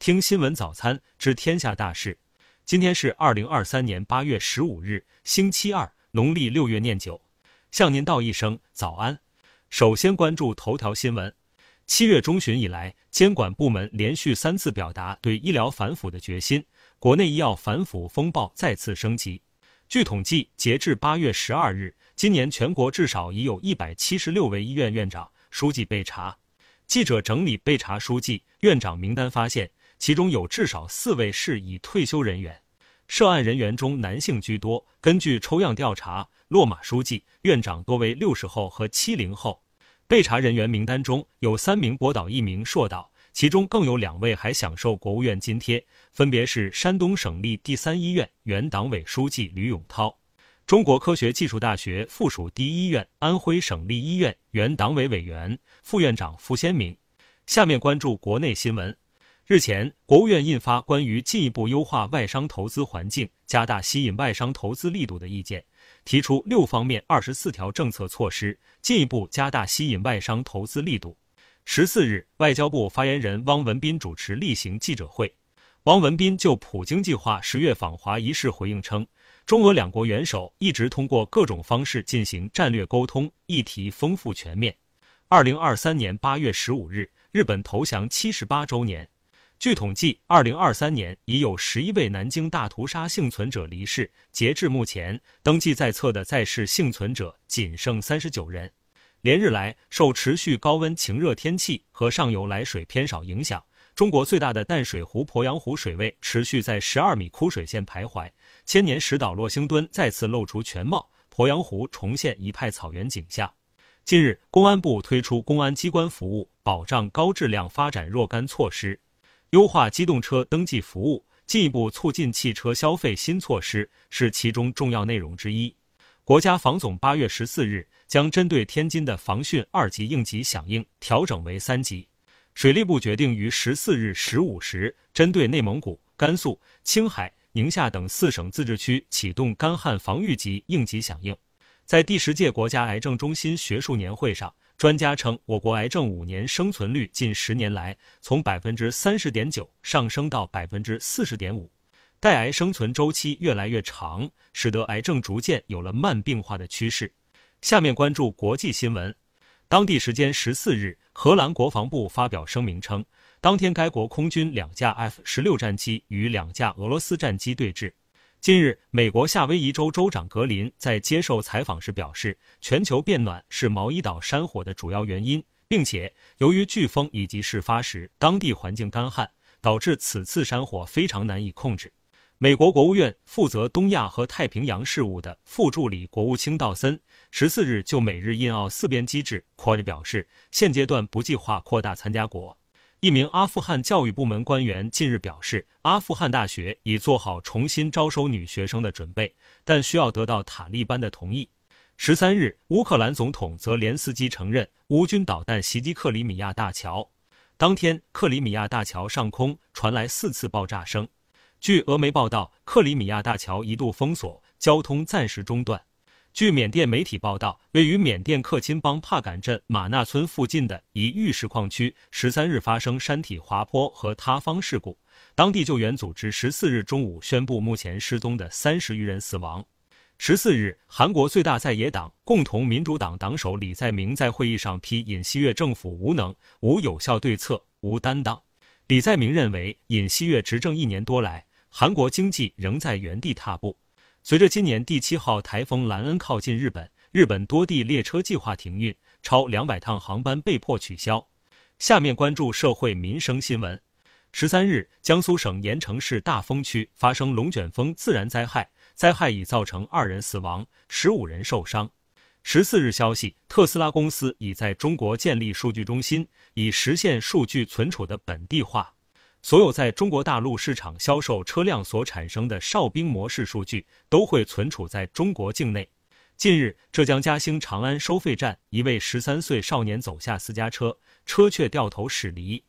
听新闻早餐知天下大事。今天是二零二三年八月十五日，星期二，农历六月念九。向您道一声早安。首先关注头条新闻。七月中旬以来，监管部门连续三次表达对医疗反腐的决心，国内医药反腐风暴再次升级。据统计，截至八月十二日，今年全国至少已有一百七十六位医院院长、书记被查。记者整理被查书记、院长名单，发现。其中有至少四位是已退休人员，涉案人员中男性居多。根据抽样调查，落马书记、院长多为六十后和七零后。被查人员名单中有三名博导、一名硕导，其中更有两位还享受国务院津贴，分别是山东省立第三医院原党委书记吕永涛，中国科学技术大学附属第一医院安徽省立医院原党委委员、副院长傅先明。下面关注国内新闻。日前，国务院印发关于进一步优化外商投资环境、加大吸引外商投资力度的意见，提出六方面二十四条政策措施，进一步加大吸引外商投资力度。十四日，外交部发言人汪文斌主持例行记者会，汪文斌就普京计划十月访华一事回应称，中俄两国元首一直通过各种方式进行战略沟通，议题丰富全面。二零二三年八月十五日，日本投降七十八周年。据统计，二零二三年已有十一位南京大屠杀幸存者离世。截至目前，登记在册的在世幸存者仅剩三十九人。连日来，受持续高温晴热天气和上游来水偏少影响，中国最大的淡水湖鄱阳湖水位持续在十二米枯水线徘徊。千年石岛洛星墩再次露出全貌，鄱阳湖重现一派草原景象。近日，公安部推出公安机关服务保障高质量发展若干措施。优化机动车登记服务，进一步促进汽车消费新措施是其中重要内容之一。国家防总八月十四日将针对天津的防汛二级应急响应调整为三级。水利部决定于十四日十五时针对内蒙古、甘肃、青海、宁夏等四省自治区启动干旱防御级应急响应。在第十届国家癌症中心学术年会上。专家称，我国癌症五年生存率近十年来从百分之三十点九上升到百分之四十点五，带癌生存周期越来越长，使得癌症逐渐有了慢病化的趋势。下面关注国际新闻。当地时间十四日，荷兰国防部发表声明称，当天该国空军两架 F 十六战机与两架俄罗斯战机对峙。近日，美国夏威夷州州长格林在接受采访时表示，全球变暖是毛伊岛山火的主要原因，并且由于飓风以及事发时当地环境干旱，导致此次山火非常难以控制。美国国务院负责东亚和太平洋事务的副助理国务卿道森十四日就美日印澳四边机制 QUAD 表示，现阶段不计划扩大参加国。一名阿富汗教育部门官员近日表示，阿富汗大学已做好重新招收女学生的准备，但需要得到塔利班的同意。十三日，乌克兰总统泽连斯基承认乌军导弹袭击克里米亚大桥。当天，克里米亚大桥上空传来四次爆炸声。据俄媒报道，克里米亚大桥一度封锁，交通暂时中断。据缅甸媒体报道，位于缅甸克钦邦帕敢镇马纳村附近的一玉石矿区，十三日发生山体滑坡和塌方事故。当地救援组织十四日中午宣布，目前失踪的三十余人死亡。十四日，韩国最大在野党共同民主党党首李在明在会议上批尹锡悦政府无能、无有效对策、无担当。李在明认为，尹锡悦执政一年多来，韩国经济仍在原地踏步。随着今年第七号台风兰恩靠近日本，日本多地列车计划停运，超两百趟航班被迫取消。下面关注社会民生新闻。十三日，江苏省盐城市大丰区发生龙卷风自然灾害，灾害已造成二人死亡，十五人受伤。十四日消息，特斯拉公司已在中国建立数据中心，以实现数据存储的本地化。所有在中国大陆市场销售车辆所产生的哨兵模式数据都会存储在中国境内。近日，浙江嘉兴长安收费站，一位十三岁少年走下私家车，车却掉头驶离。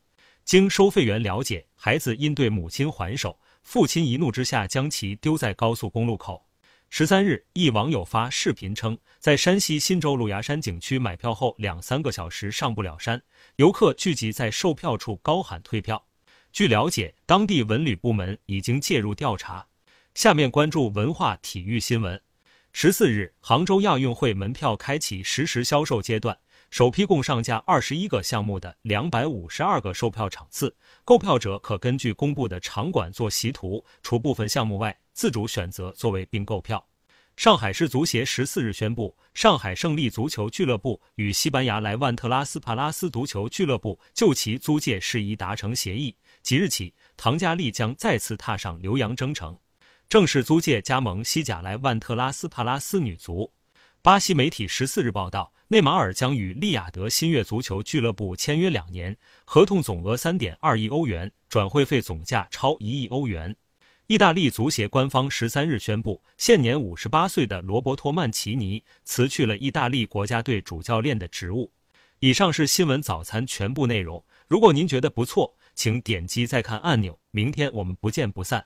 经收费员了解，孩子因对母亲还手，父亲一怒之下将其丢在高速公路口。十三日，一网友发视频称，在山西忻州鹿牙山景区买票后两三个小时上不了山，游客聚集在售票处高喊退票。据了解，当地文旅部门已经介入调查。下面关注文化体育新闻。十四日，杭州亚运会门票开启实时销售阶段，首批共上架二十一个项目的两百五十二个售票场次，购票者可根据公布的场馆做习图，除部分项目外，自主选择座位并购票。上海市足协十四日宣布，上海胜利足球俱乐部与西班牙莱万特拉斯帕拉斯足球俱乐部就其租借事宜达成协议，即日起，唐佳丽将再次踏上留洋征程，正式租借加盟西甲莱万特拉斯帕拉斯女足。巴西媒体十四日报道，内马尔将与利雅得新月足球俱乐部签约两年，合同总额三点二亿欧元，转会费总价超一亿欧元。意大利足协官方十三日宣布，现年五十八岁的罗伯托·曼奇尼辞去了意大利国家队主教练的职务。以上是新闻早餐全部内容。如果您觉得不错，请点击再看按钮。明天我们不见不散。